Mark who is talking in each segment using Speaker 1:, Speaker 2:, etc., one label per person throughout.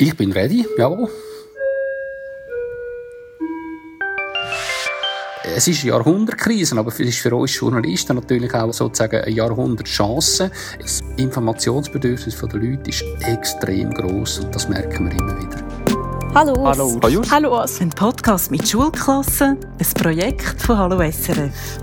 Speaker 1: Ich bin ready, jawohl. Es ist eine Jahrhundertkrise, aber es ist für uns Journalisten natürlich auch sozusagen eine Jahrhundertchance. Das Informationsbedürfnis der Leute ist extrem groß und das merken wir immer wieder.
Speaker 2: Hallo Urs.
Speaker 3: Hallo
Speaker 2: Urs.
Speaker 3: Hallo Urs. Ein Podcast mit Schulklassen, ein Projekt von Hallo SRF.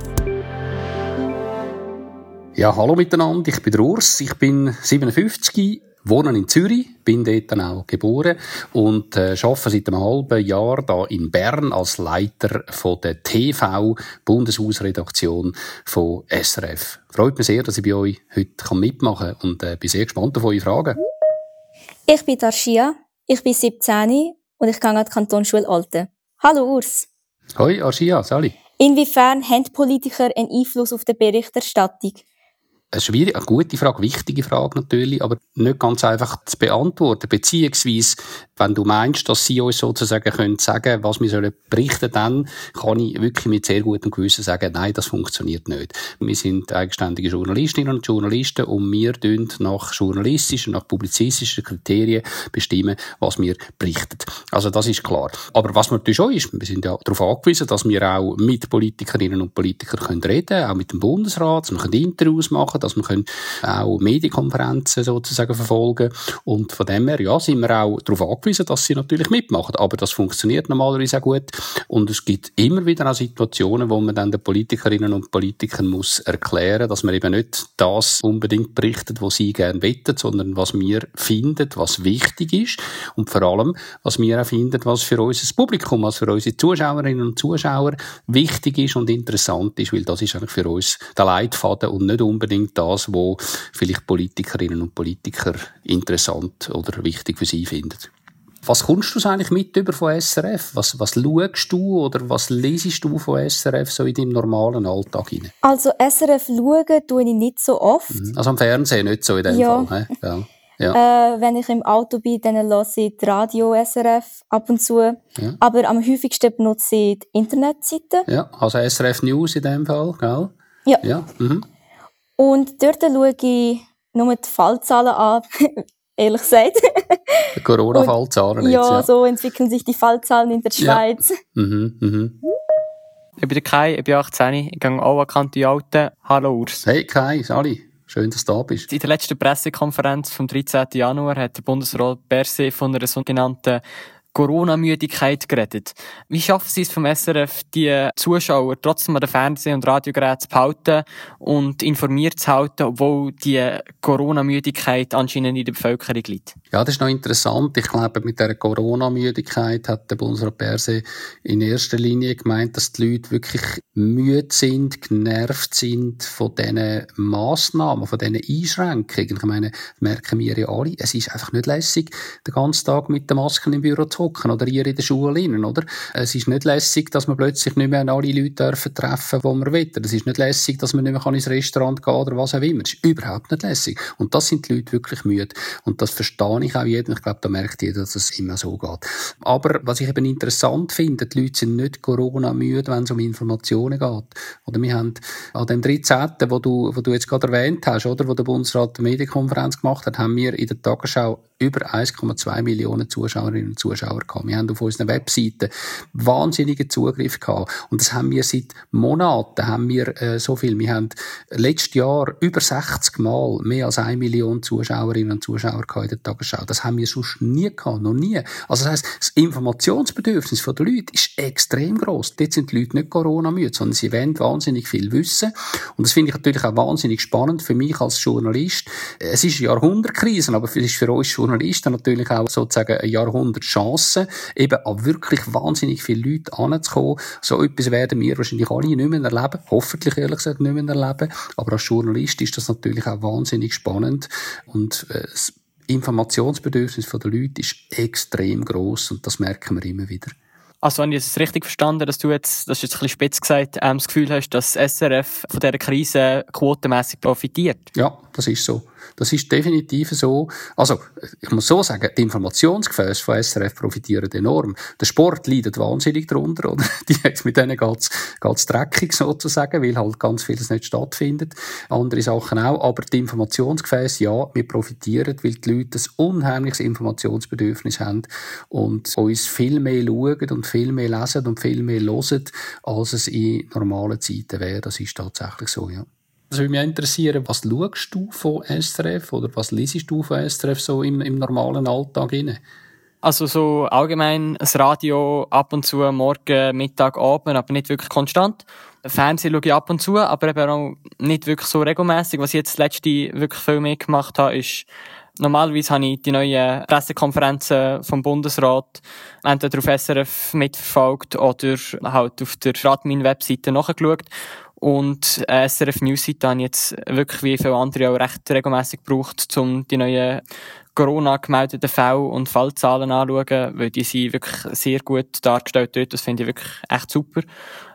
Speaker 1: Ja, hallo miteinander, ich bin der Urs, ich bin 57, wohne in Zürich, bin dort dann auch geboren und äh, arbeite seit einem halben Jahr da in Bern als Leiter von der TV Bundeshausredaktion von SRF. Freut mich sehr, dass ich bei euch heute mitmachen kann und äh, bin sehr gespannt auf eure Fragen.
Speaker 2: Ich bin Darshia, ich bin 17 und ich gehe an die Kantonsschule Alte. Hallo Urs.
Speaker 1: Hoi Arshia, Sali.
Speaker 2: Inwiefern haben Politiker einen Einfluss auf die Berichterstattung?
Speaker 1: Eine schwierige, eine gute Frage, wichtige Frage natürlich, aber nicht ganz einfach zu beantworten. Beziehungsweise, wenn du meinst, dass sie uns sozusagen können sagen, was wir sollen berichten, dann kann ich wirklich mit sehr gutem Gewissen sagen, nein, das funktioniert nicht. Wir sind eigenständige Journalistinnen und Journalisten und wir tun nach journalistischen, nach publizistischen Kriterien bestimmen, was wir berichten. Also das ist klar. Aber was natürlich schon ist, wir sind ja darauf angewiesen, dass wir auch mit Politikerinnen und Politikern können reden, auch mit dem Bundesrat, dass wir Interviews machen, dass wir auch Medienkonferenzen sozusagen verfolgen. Und von dem her, ja, sind wir auch darauf angewiesen, dass sie natürlich mitmachen, aber das funktioniert normalerweise auch gut. Und es gibt immer wieder auch Situationen, wo man dann den Politikerinnen und Politikern muss erklären, dass man eben nicht das unbedingt berichtet, was sie gerne wettet, sondern was wir finden, was wichtig ist. Und vor allem, was wir auch finden, was für unser Publikum, was für unsere Zuschauerinnen und Zuschauer wichtig ist und interessant ist, weil das ist eigentlich für uns der Leitfaden und nicht unbedingt das, was vielleicht Politikerinnen und Politiker interessant oder wichtig für sie finden. Was kommst du eigentlich mit über von SRF? Was, was schaust du oder was lesest du von SRF so in deinem normalen Alltag hinein?
Speaker 2: Also SRF schauen tue ich nicht so oft.
Speaker 1: Mhm. Also am Fernsehen nicht so in dem
Speaker 2: ja.
Speaker 1: Fall. Ja.
Speaker 2: Ja. Äh, wenn ich im Auto bin, dann höre ich die Radio SRF ab und zu. Ja. Aber am häufigsten benutze ich die Internetseite.
Speaker 1: Ja, also SRF News in dem Fall, gell?
Speaker 2: Ja.
Speaker 1: ja. Mhm.
Speaker 2: Und dort schaue ich nur die Fallzahlen an, ehrlich gesagt.
Speaker 1: Die Corona-Fallzahlen
Speaker 2: ja, ja, so entwickeln sich die Fallzahlen in der Schweiz. Ja.
Speaker 1: Mhm, mhm.
Speaker 4: Ich bin der Kai, ich bin 18, ich gehe auch an Kante Alten. Hallo Urs.
Speaker 1: Hey Kai, Sali. Schön, dass du da bist.
Speaker 4: In der letzten Pressekonferenz vom 13. Januar hat der Bundesrat Berse von einer sogenannten Corona-Müdigkeit geredet. Wie schaffen Sie es vom SRF, die Zuschauer trotzdem an den Fernseh- und Radiogeräten zu behalten und informiert zu halten, obwohl die Corona-Müdigkeit anscheinend in der Bevölkerung liegt?
Speaker 1: Ja, das ist noch interessant. Ich glaube, mit der Corona-Müdigkeit hat der Bundesrat Berse in erster Linie gemeint, dass die Leute wirklich müde sind, genervt sind von diesen Massnahmen, von diesen Einschränkungen. Ich meine, merken wir ja alle, es ist einfach nicht lässig, den ganzen Tag mit den Masken im Büro zu hocken oder ihr in der Schule innen, oder? Es ist nicht lässig, dass man plötzlich nicht mehr alle Leute dürfen treffen, die man will. Es ist nicht lässig, dass man nicht mehr ins Restaurant gehen oder was auch immer. Es ist überhaupt nicht lässig. Und das sind die Leute wirklich müde. Und das verstehe ich auch jedem. Ich glaube, da merkt jeder, dass es immer so geht. Aber was ich eben interessant finde, die Leute sind nicht Corona-müde, wenn es um Informationen geht. Oder wir haben an dem 13., wo du, wo du jetzt gerade erwähnt hast, oder, wo der Bundesrat eine Medienkonferenz gemacht hat, haben wir in der Tagesschau über 1,2 Millionen Zuschauerinnen und Zuschauer gehabt. Wir haben auf unseren Webseiten wahnsinnigen Zugriff gehabt. Und das haben wir seit Monaten, haben wir äh, so viel. Wir haben letztes Jahr über 60 Mal mehr als 1 Million Zuschauerinnen und Zuschauer gehabt in der Tagesschau. Das haben wir sonst nie gehabt, noch nie. Also das heisst, das Informationsbedürfnis der Leute ist extrem groß. Dort sind die Leute nicht Corona-müde, sondern sie wollen wahnsinnig viel wissen. Und das finde ich natürlich auch wahnsinnig spannend für mich als Journalist. Es ist eine Jahrhundertkrise, aber es ist für uns Journalisten natürlich auch sozusagen eine Jahrhundertchance, eben an wirklich wahnsinnig viele Leute anzukommen. So etwas werden wir wahrscheinlich alle nicht mehr erleben. Hoffentlich, ehrlich gesagt, nicht mehr erleben. Aber als Journalist ist das natürlich auch wahnsinnig spannend. Und äh, das Informationsbedürfnis der Leute ist extrem groß und das merken wir immer wieder.
Speaker 4: Also, wenn ich es richtig verstanden dass du jetzt, das ist jetzt ein bisschen spitz gesagt, ähm, das Gefühl hast, dass SRF von dieser Krise quotenmässig profitiert?
Speaker 1: Ja, das ist so. Das ist definitiv so. Also, ich muss so sagen, die Informationsgefäße von SRF profitieren enorm. Der Sport leidet wahnsinnig darunter, oder? Die, mit denen geht's, geht's dreckig sozusagen, weil halt ganz vieles nicht stattfindet. Andere Sachen auch. Aber die Informationsgefäße, ja, wir profitieren, weil die Leute ein unheimliches Informationsbedürfnis haben und uns viel mehr schauen und viel mehr lesen und viel mehr hören, als es in normalen Zeiten wäre. Das ist tatsächlich so, ja. Das würde mich interessieren, was schaust du von SRF oder was liest du von SRF so im, im normalen Alltag rein?
Speaker 4: Also so allgemein das Radio ab und zu, morgen, Mittag, Abend, aber nicht wirklich konstant. Fernsehen schaue ich ab und zu, aber eben auch nicht wirklich so regelmäßig. Was ich jetzt letzte wirklich viel mehr gemacht habe, ist Normalerweise habe ich die neuen Pressekonferenzen vom Bundesrat entweder auf SRF mitverfolgt oder halt auf der Radmin-Webseite nachgeschaut. Und SRF News-Seite habe ich jetzt wirklich wie viele andere auch recht regelmäßig gebraucht, um die neuen Corona gemeldeten Fälle und Fallzahlen anzuschauen, weil die sind wirklich sehr gut dargestellt dort. Das finde ich wirklich echt super.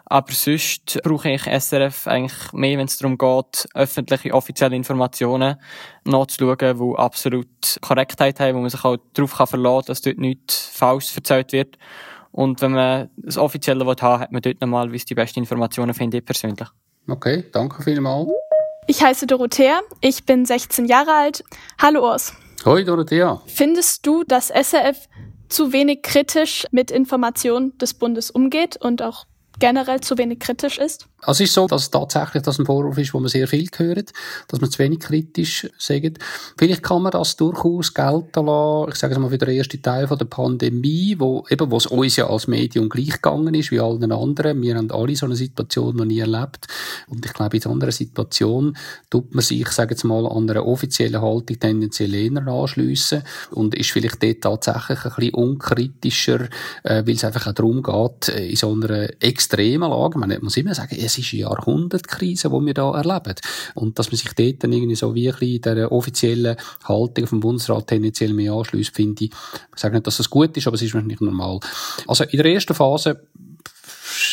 Speaker 4: Aber sonst brauche ich SRF eigentlich mehr, wenn es darum geht, öffentliche, offizielle Informationen nachzuschauen, die absolut Korrektheit haben, wo man sich auch darauf verlassen kann, dass dort nichts falsch erzählt wird. Und wenn man das Offizielle haben will, hat man dort nochmal die besten Informationen, finde ich persönlich.
Speaker 1: Okay, danke vielmals.
Speaker 5: Ich heiße Dorothea, ich bin 16 Jahre alt. Hallo Urs.
Speaker 1: Hoi Dorothea.
Speaker 5: Findest du, dass SRF zu wenig kritisch mit Informationen des Bundes umgeht und auch generell zu wenig kritisch ist?
Speaker 1: Also es ist so, dass tatsächlich das ein Vorwurf ist, wo man sehr viel hört, dass man zu wenig kritisch sagt. Vielleicht kann man das durchaus gelten lassen, ich sage es mal für den ersten Teil von der Pandemie, wo eben, wo es uns ja als Medium gleich gegangen ist wie allen anderen. Wir haben alle so eine Situation noch nie erlebt. Und ich glaube, in so einer Situation tut man sich, ich sage jetzt mal, an einer offiziellen Haltung tendenziell eher anschliessen und ist vielleicht dort tatsächlich ein bisschen unkritischer, äh, weil es einfach auch darum geht, äh, in so einer extremen Lage, man muss immer sagen, es ist eine Jahrhundertkrise, die wir da erleben. Und dass man sich dort dann irgendwie so wie in der offiziellen Haltung vom Bundesrat tendenziell mehr anschließt, finde ich, ich sage nicht, dass das gut ist, aber es ist wahrscheinlich normal. Also in der ersten Phase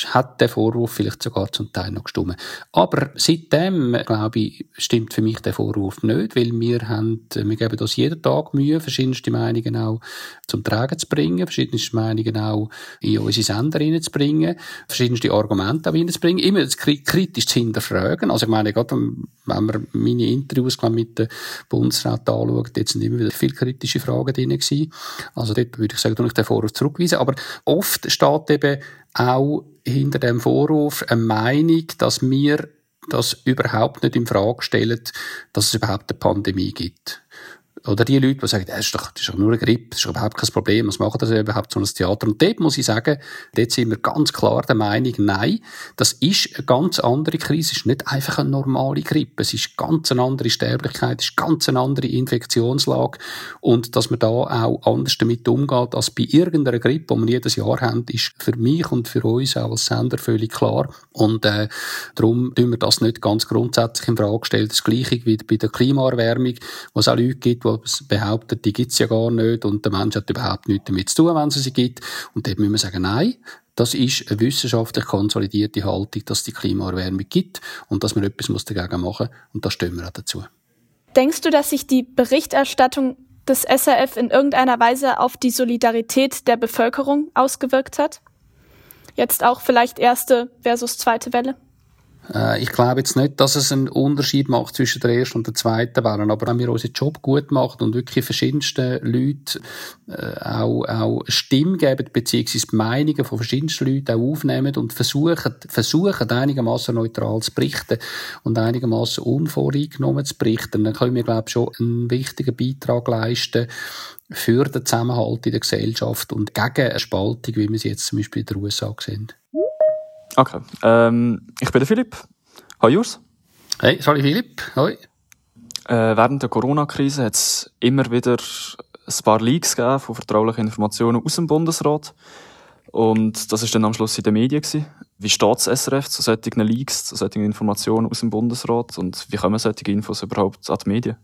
Speaker 1: hat der Vorwurf vielleicht sogar zum Teil noch gestimmt. Aber seitdem, glaube ich, stimmt für mich der Vorwurf nicht, weil wir haben, wir geben uns jeden Tag Mühe, verschiedenste Meinungen auch zum Tragen zu bringen, verschiedenste Meinungen auch in unsere Sender reinzubringen, verschiedenste Argumente auch reinzubringen, immer kritisch zu hinterfragen. Also ich meine, gerade wenn man meine Interviews mit dem Bundesrat anschaut, jetzt sind immer wieder viele kritische Fragen drin gewesen. Also dort würde ich sagen, ich den Vorwurf zurückweisen. Aber oft steht eben auch hinter dem Vorwurf eine Meinung, dass wir das überhaupt nicht in Frage stellen, dass es überhaupt eine Pandemie gibt. Oder die Leute, die sagen, das ist doch, das ist doch nur eine Grippe, das ist überhaupt kein Problem, was machen das überhaupt so ein Theater? Und dort muss ich sagen, dort sind wir ganz klar der Meinung, nein, das ist eine ganz andere Krise, es ist nicht einfach eine normale Grippe, es ist ganz eine andere Sterblichkeit, es ist ganz eine andere Infektionslage und dass man da auch anders damit umgeht als bei irgendeiner Grippe, die wir jedes Jahr haben, ist für mich und für uns auch als Sender völlig klar und äh, darum tun wir das nicht ganz grundsätzlich in Frage stellen. Das Gleiche wie bei der Klimaerwärmung, wo es auch Leute gibt, die behauptet, die gibt's ja gar nicht und der Mensch hat überhaupt nichts damit zu tun, wenn es sie gibt. Und dort müssen wir sagen, nein, das ist eine wissenschaftlich konsolidierte Haltung, dass es die Klimaerwärmung gibt und dass man etwas dagegen machen muss. Und da stehen wir auch dazu.
Speaker 5: Denkst du, dass sich die Berichterstattung des SRF in irgendeiner Weise auf die Solidarität der Bevölkerung ausgewirkt hat? Jetzt auch vielleicht erste versus zweite Welle?
Speaker 1: Äh, ich glaube jetzt nicht, dass es einen Unterschied macht zwischen der ersten und der zweiten Welle. Aber wenn wir unseren Job gut machen und wirklich verschiedensten Leuten äh, auch, auch Stimme geben, beziehungsweise Meinungen von verschiedensten Leuten auch aufnehmen und versuchen, versuchen einigermaßen neutral zu berichten und einigermaßen unvoreingenommen zu berichten, dann können wir, glaube ich, schon einen wichtigen Beitrag leisten für den Zusammenhalt in der Gesellschaft und gegen eine Spaltung, wie wir sie jetzt zum Beispiel in den USA sehen.
Speaker 6: Okay. Ähm, ich bin der Philipp. Hallo Jurs.
Speaker 1: Hey, sorry Philipp. Hoi.
Speaker 6: Äh, während der Corona-Krise hat es immer wieder ein paar Leaks gegeben von vertraulichen Informationen aus dem Bundesrat. Und das war dann am Schluss in den Medien. Gewesen. Wie steht das SRF zu solchen Leaks, zu solchen Informationen aus dem Bundesrat? Und wie kommen solche Infos überhaupt an die Medien?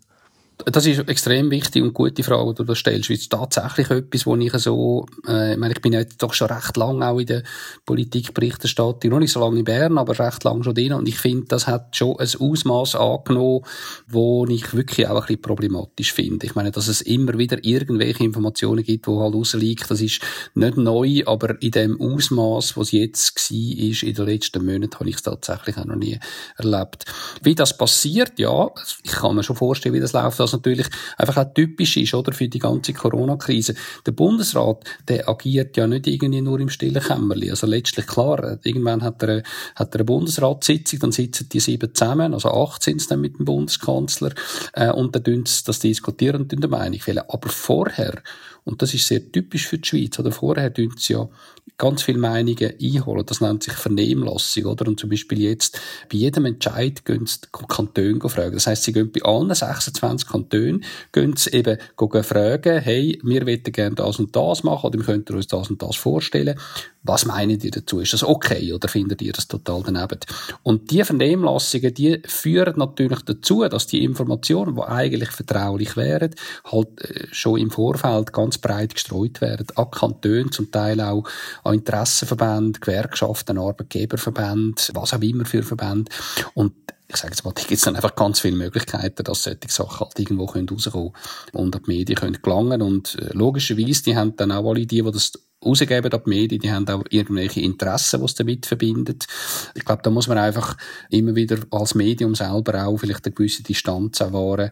Speaker 1: Das ist extrem wichtig und gute Frage, die du da stellst. Weil es tatsächlich etwas, wo ich so, äh, ich meine, ich bin jetzt doch schon recht lang auch in der Politikberichterstattung, noch nicht so lange in Bern, aber recht lang schon drin. Und ich finde, das hat schon ein Ausmaß angenommen, wo ich wirklich auch ein bisschen problematisch finde. Ich meine, dass es immer wieder irgendwelche Informationen gibt, wo halt rausliegt, das ist nicht neu, aber in dem Ausmaß, was jetzt war, ist in den letzten Monaten, habe ich es tatsächlich auch noch nie erlebt. Wie das passiert, ja, ich kann mir schon vorstellen, wie das läuft, natürlich einfach auch typisch ist, oder, für die ganze Corona-Krise. Der Bundesrat, der agiert ja nicht irgendwie nur im stillen Kämmerli. Also letztlich klar, irgendwann hat er, hat er eine Bundesratssitzung, dann sitzen die sieben zusammen, also acht sind es dann mit dem Bundeskanzler, äh, und dann tun sie das diskutieren und eine Meinung fällen. Aber vorher, und das ist sehr typisch für die Schweiz, oder vorher tun sie ja ganz viele Meinungen einholen. Das nennt sich Vernehmlassung, oder? Und zum Beispiel jetzt, bei jedem Entscheid gehen sie Kantone fragen. Das heisst, sie gehen bei allen 26 Kantonen, gehen sie eben fragen, hey, wir wollen gerne das und das machen, oder wir könnten uns das und das vorstellen. Was meinen ihr dazu? Ist das okay oder findet ihr das total daneben? Und die Vernehmlassungen, die führen natürlich dazu, dass die Informationen, die eigentlich vertraulich wären, halt äh, schon im Vorfeld ganz breit gestreut werden. An Kantonen, zum Teil auch an Interessenverbände, Gewerkschaften, Arbeitgeberverbände, was auch immer für Verbände. Und ich sage jetzt mal, da gibt es dann einfach ganz viele Möglichkeiten, dass solche Sachen halt irgendwo rauskommen und an die Medien können gelangen Und äh, logischerweise, die haben dann auch alle die, die das rausgeben die Medien, die haben auch irgendwelche Interessen, die es damit verbindet. Ich glaube, da muss man einfach immer wieder als Medium selber auch vielleicht eine gewisse Distanz wahren.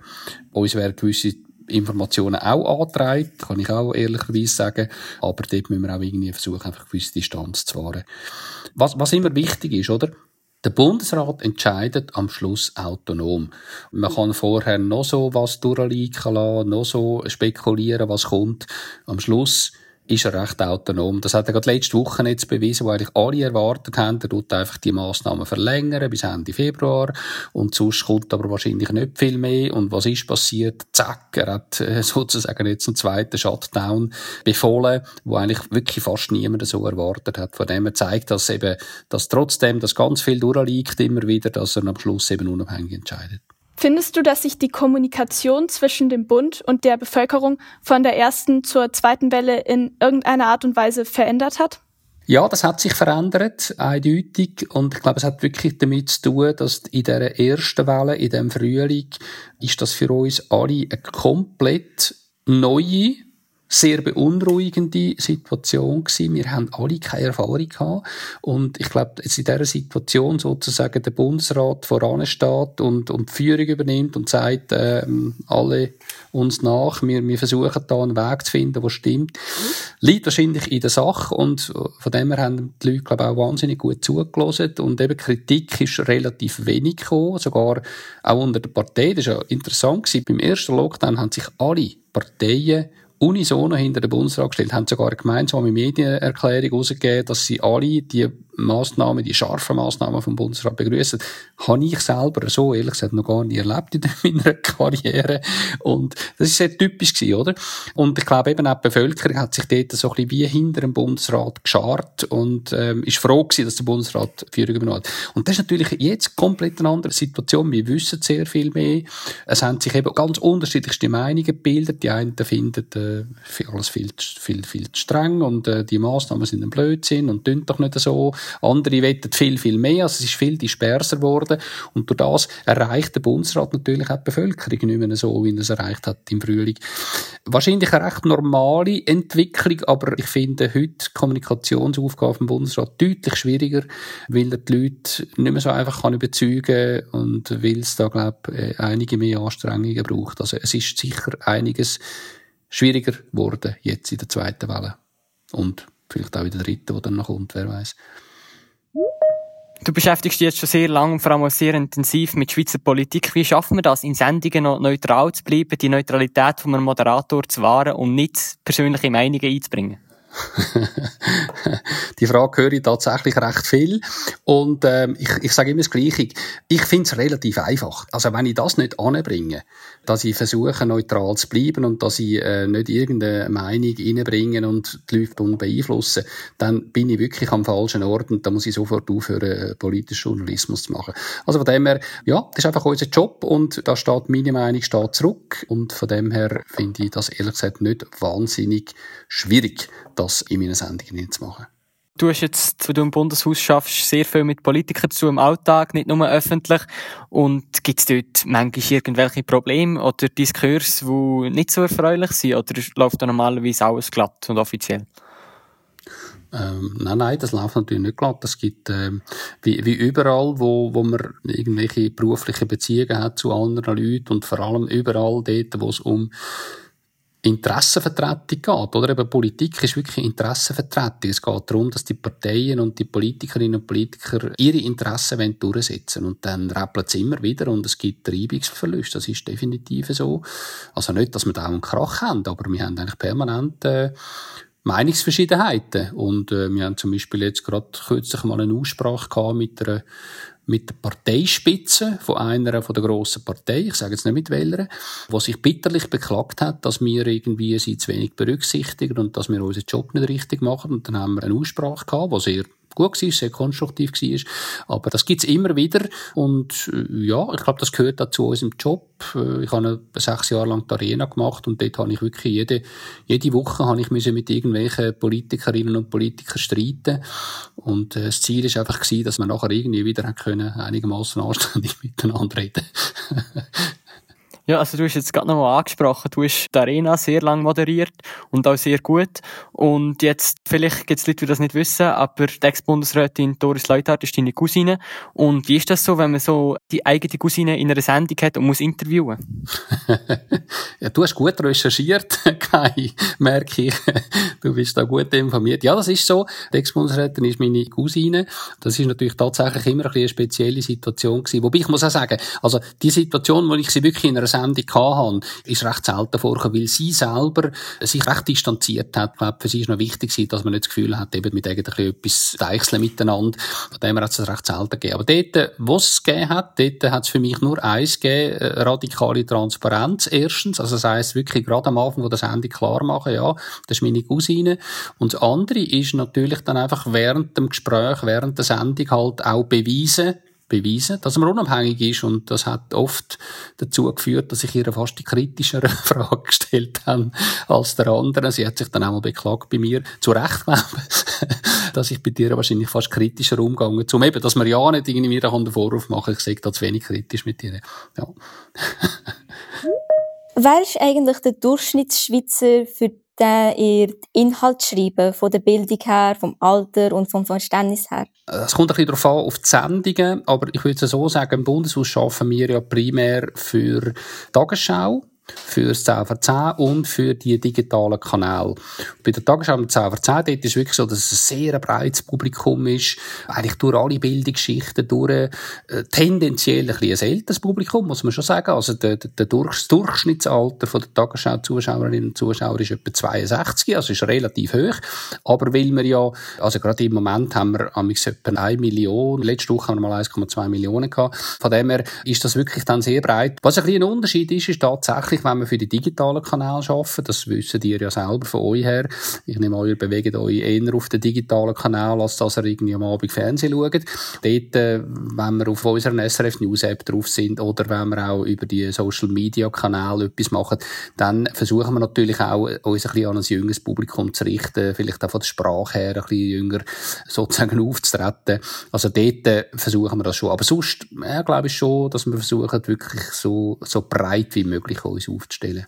Speaker 1: Uns werden gewisse Informationen auch angetragen, kann ich auch ehrlicherweise sagen. Aber dort müssen wir auch irgendwie versuchen, einfach gewisse Distanz zu wahren. Was, was immer wichtig ist, oder? Der Bundesrat entscheidet am Schluss autonom. Man kann vorher noch so was durchliegen lassen, noch so spekulieren, was kommt. Am Schluss ist er recht autonom. Das hat er gerade letzte Woche jetzt bewiesen, wo eigentlich alle erwartet haben, er tut einfach die Massnahmen verlängern bis Ende Februar und sonst kommt aber wahrscheinlich nicht viel mehr. Und was ist passiert? Zack, er hat äh, sozusagen jetzt einen zweiten Shutdown befohlen, wo eigentlich wirklich fast niemand so erwartet hat. Von dem er zeigt, dass eben, dass trotzdem das ganz viel durchliegt immer wieder, dass er am Schluss eben unabhängig entscheidet.
Speaker 5: Findest du, dass sich die Kommunikation zwischen dem Bund und der Bevölkerung von der ersten zur zweiten Welle in irgendeiner Art und Weise verändert hat?
Speaker 1: Ja, das hat sich verändert, eindeutig. Und ich glaube, es hat wirklich damit zu tun, dass in der ersten Welle, in dem Frühling, ist das für uns alle eine komplett neue sehr beunruhigende Situation gewesen. Wir haben alle keine Erfahrung gehabt. Und ich glaube, jetzt in dieser Situation sozusagen der Bundesrat voransteht und, und die Führung übernimmt und sagt, ähm, alle uns nach, wir, wir versuchen da einen Weg zu finden, der stimmt, liegt wahrscheinlich in der Sache und von dem her haben die Leute, glaube ich, auch wahnsinnig gut zugelassen und eben Kritik ist relativ wenig gekommen, sogar auch unter der Partei. Das ist ja interessant gewesen. Beim ersten Lockdown haben sich alle Parteien unisono hinter den Bundesrat gestellt, haben sogar eine gemeinsame Medienerklärung herausgegeben, dass sie alle die Massnahmen, die scharfen Massnahmen vom Bundesrat begrüßen, habe ich selber so ehrlich gesagt noch gar nie erlebt in meiner Karriere. Und das ist sehr typisch gewesen, oder? Und ich glaube eben auch die Bevölkerung hat sich dort so ein bisschen wie hinter dem Bundesrat geschart und ähm, ist froh gewesen, dass der Bundesrat Führung übernommen hat. Und das ist natürlich jetzt komplett eine andere Situation. Wir wissen sehr viel mehr. Es haben sich eben ganz unterschiedlichste Meinungen gebildet. Die einen finden äh, alles viel, viel, viel zu streng und äh, die Massnahmen sind ein Blödsinn und tun doch nicht so. Andere wettet viel, viel mehr. Also es ist viel disperser geworden. Und durch das erreicht der Bundesrat natürlich auch die Bevölkerung nicht mehr so, wie er es erreicht hat im Frühling. Wahrscheinlich eine recht normale Entwicklung, aber ich finde heute die Kommunikationsaufgabe vom Bundesrat deutlich schwieriger, weil er die Leute nicht mehr so einfach kann überzeugen und weil es da, glaube ich, äh, einige mehr Anstrengungen braucht. Also es ist sicher einiges schwieriger geworden jetzt in der zweiten Welle. Und vielleicht auch in der dritten, die dann noch kommt, wer weiß.
Speaker 4: Du beschäftigst dich jetzt schon sehr lange und vor allem auch sehr intensiv mit Schweizer Politik. Wie schaffen wir das, in Sendungen noch neutral zu bleiben, die Neutralität von einem Moderator zu wahren und nicht persönliche Meinungen einzubringen?
Speaker 1: die Frage höre ich tatsächlich recht viel. Und ähm, ich, ich sage immer das Gleiche. Ich finde es relativ einfach. Also wenn ich das nicht anbringe, dass ich versuche, neutral zu bleiben und dass ich äh, nicht irgendeine Meinung reinbringe und die Leute beeinflussen, dann bin ich wirklich am falschen Ort und da muss ich sofort aufhören, äh, politischen Journalismus zu machen. Also von dem her, ja, das ist einfach unser Job und da steht meine Meinung steht zurück und von dem her finde ich das ehrlich gesagt nicht wahnsinnig schwierig, das in meinen Sendungen zu machen.
Speaker 4: Du hast jetzt, wenn du im Bundeshaus schaffst, sehr viel mit Politikern zu im Alltag, nicht nur öffentlich. Und gibt es dort manchmal irgendwelche Probleme oder Diskurs, die nicht so erfreulich sind? Oder läuft da normalerweise alles glatt und offiziell?
Speaker 1: Ähm, nein, nein, das läuft natürlich nicht glatt. Es gibt, ähm, wie, wie überall, wo, wo man irgendwelche berufliche Beziehungen hat zu anderen Leuten und vor allem überall dort, wo es um Interessenvertretung geht, oder? Eben Politik ist wirklich Interessenvertretung. Es geht darum, dass die Parteien und die Politikerinnen und Politiker ihre Interessen durchsetzen Und dann rappelt es immer wieder und es gibt Treibungsverluste. Das ist definitiv so. Also nicht, dass wir da einen Krach haben, aber wir haben eigentlich permanent, äh, Meinungsverschiedenheiten. Und äh, wir haben zum Beispiel jetzt gerade kürzlich mal eine Aussprache gehabt mit einer mit der Parteispitze von einer von der grossen Partei, ich sage jetzt nicht mit welcher, wo sich bitterlich beklagt hat, dass wir irgendwie sie zu wenig berücksichtigen und dass wir unseren Job nicht richtig machen. Und dann haben wir eine Aussprache gehabt, die sehr gut war, sehr konstruktiv war. Aber das gibt's immer wieder. Und äh, ja, ich glaube, das gehört auch zu unserem Job. Äh, ich habe sechs Jahre lang die Arena gemacht und dort habe ich wirklich jede, jede Woche habe ich mit irgendwelchen Politikerinnen und Politikern streiten. Und äh, das Ziel ist einfach gewesen, dass wir nachher irgendwie wieder können, einigermaßen anständig miteinander reden.
Speaker 4: Ja, also du hast jetzt gerade nochmal angesprochen, du hast die Arena sehr lang moderiert und auch sehr gut. Und jetzt, vielleicht gibt es Leute, die das nicht wissen, aber die Ex-Bundesrätin Doris Leuthardt ist deine Cousine. Und wie ist das so, wenn man so die eigene Cousine in einer Sendung hat und muss interviewen?
Speaker 1: ja, du hast gut recherchiert, Kai, merke ich. Du bist da gut informiert. Ja, das ist so. Die Ex-Bundesrätin ist meine Cousine. Das ist natürlich tatsächlich immer ein eine spezielle Situation gewesen. Wobei ich muss auch sagen, also die Situation, wo ich sie wirklich in einer Sendung hatte, ist recht selten vorgekommen, weil sie selber sich recht distanziert hat. Ich glaube, für sie ist noch wichtig, dass man nicht das Gefühl hat, eben mit irgendwie etwas deichseln miteinander. Von dem her hat es recht selten gegeben. Aber dort, wo es gegeben hat, dort hat es für mich nur eins gegeben, äh, radikale Transparenz erstens. Also das heisst wirklich gerade am Anfang von der Sendung klar machen, ja, das ist meine Cousine. Und das andere ist natürlich dann einfach während dem Gespräch, während der Sendung halt auch beweisen, beweisen, dass man unabhängig ist. Und das hat oft dazu geführt, dass ich ihr fast die kritischere Frage gestellt habe als der andere. Sie hat sich dann einmal beklagt bei mir, zu Recht, glaube ich, dass ich bei dir wahrscheinlich fast kritischer umgegangen zum eben, dass man ja nicht irgendwie mir den Vorwurf machen, ich sage da zu wenig kritisch mit dir. Ja.
Speaker 2: Wer ist eigentlich der Durchschnittsschweizer für den ihr Inhalt schreiben, von der Bildung her, vom Alter und vom Verständnis her?
Speaker 1: Es kommt ein bisschen darauf an, auf die Sendungen, aber ich würde es so sagen, im Bundeshaus arbeiten wir ja primär für Tagesschau, für das 10 vor 10 und für die digitalen Kanäle. Bei der Tagesschau um 10 vor 10 dort ist es wirklich so, dass es ein sehr breites Publikum ist, eigentlich durch alle Bildungsschichten durch, äh, tendenziell ein, bisschen ein älteres Publikum, muss man schon sagen. Also der, der Durch, Durchschnittsalter von der Tagesschau-Zuschauerinnen und Zuschauer ist etwa 62, also ist relativ hoch. Aber weil wir ja, also gerade im Moment haben wir etwa 1 Million, letzte Woche haben wir mal 1,2 Millionen gehabt. Von dem her ist das wirklich dann sehr breit. Was ein bisschen ein Unterschied ist, ist tatsächlich, natürlich, wenn wir für die digitalen Kanäle arbeiten, das wissen ihr ja selber von euch her. Ich nehme an, ihr bewegt euch eher auf den digitalen Kanal, als dass ihr irgendwie am Abend Fernsehen schaut. Dort, äh, wenn wir auf unserer SRF News App drauf sind oder wenn wir auch über die Social Media Kanäle etwas machen, dann versuchen wir natürlich auch, uns ein bisschen an ein jüngeres Publikum zu richten, vielleicht auch von der Sprache her ein bisschen jünger sozusagen aufzutreten. Also dort äh, versuchen wir das schon. Aber sonst, ja, glaube ich schon, dass wir versuchen, wirklich so, so breit wie möglich uns aufzustellen.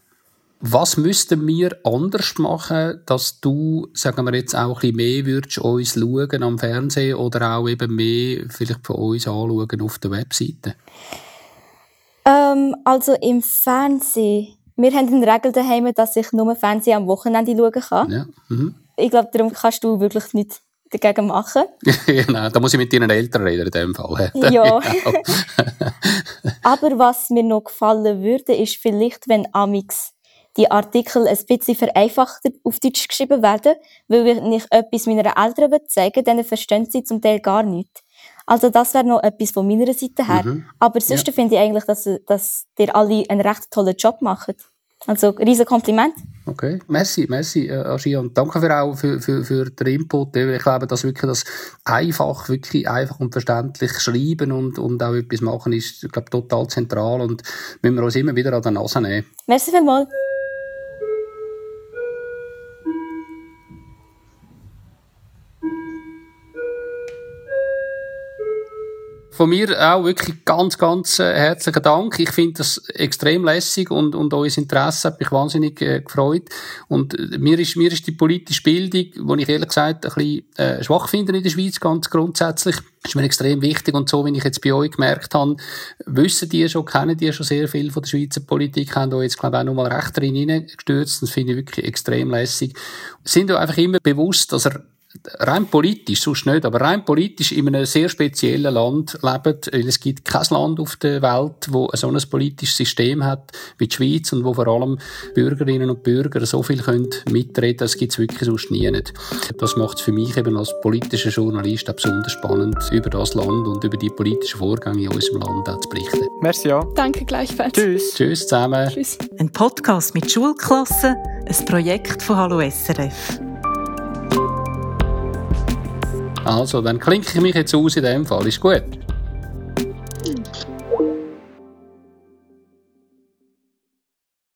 Speaker 1: Was müssten wir anders machen, dass du, sagen wir jetzt, auch ein bisschen mehr würdest uns schauen am Fernsehen oder auch eben mehr vielleicht von uns anschauen auf der Webseite?
Speaker 2: Ähm, also im Fernsehen. Wir haben eine Regel daheim, dass ich nur Fernsehen am Wochenende schauen kann. Ja. Mhm. Ich glaube, darum kannst du wirklich nicht dagegen machen.
Speaker 1: genau, da muss ich mit deinen Eltern reden in dem Fall.
Speaker 2: ja. Genau. Aber was mir noch gefallen würde, ist vielleicht, wenn Amix die Artikel ein bisschen vereinfachter auf Deutsch geschrieben werden, weil wenn ich etwas meiner Eltern zeigen will, dann verstehen sie zum Teil gar nichts. Also das wäre noch etwas von meiner Seite her. Mhm. Aber sonst ja. finde ich eigentlich, dass, dass ihr alle einen recht tollen Job macht. Also, riesen Kompliment.
Speaker 1: Okay, merci, merci, äh, Ashi, und danke für auch für, für, für den Input. Ich glaube, dass wirklich das einfach, wirklich einfach und verständlich schreiben und, und auch etwas machen ist, ich glaube, total zentral und müssen wir uns immer wieder an der Nase nehmen.
Speaker 2: Merci vielmals.
Speaker 1: Von mir auch wirklich ganz, ganz äh, herzlichen Dank. Ich finde das extrem lässig und, und euer Interesse hat mich wahnsinnig äh, gefreut. Und äh, mir ist, mir ist die politische Bildung, die ich ehrlich gesagt ein bisschen äh, schwach finde in der Schweiz, ganz grundsätzlich, ist mir extrem wichtig. Und so, wie ich jetzt bei euch gemerkt habe, wissen die schon, kennen die schon sehr viel von der Schweizer Politik, haben euch jetzt, glaube ich, auch nochmal recht drin hineingestürzt. Das finde ich wirklich extrem lässig. Sind euch einfach immer bewusst, dass er rein politisch, sonst nicht, aber rein politisch in einem sehr speziellen Land leben, weil es gibt kein Land auf der Welt, wo so ein politisches System hat wie die Schweiz und wo vor allem Bürgerinnen und Bürger so viel können mitreden, das gibt es wirklich sonst nie nicht. Das macht es für mich eben als politischer Journalist auch besonders spannend, über das Land und über die politischen Vorgänge in unserem Land auch zu berichten.
Speaker 4: Merci, ja.
Speaker 5: Danke gleichfalls.
Speaker 1: Tschüss. Tschüss zusammen. Tschüss.
Speaker 3: Ein Podcast mit Schulklassen, ein Projekt von Hallo SRF.
Speaker 1: Also, dann klinke ich mich jetzt aus in dem Fall. Ist gut.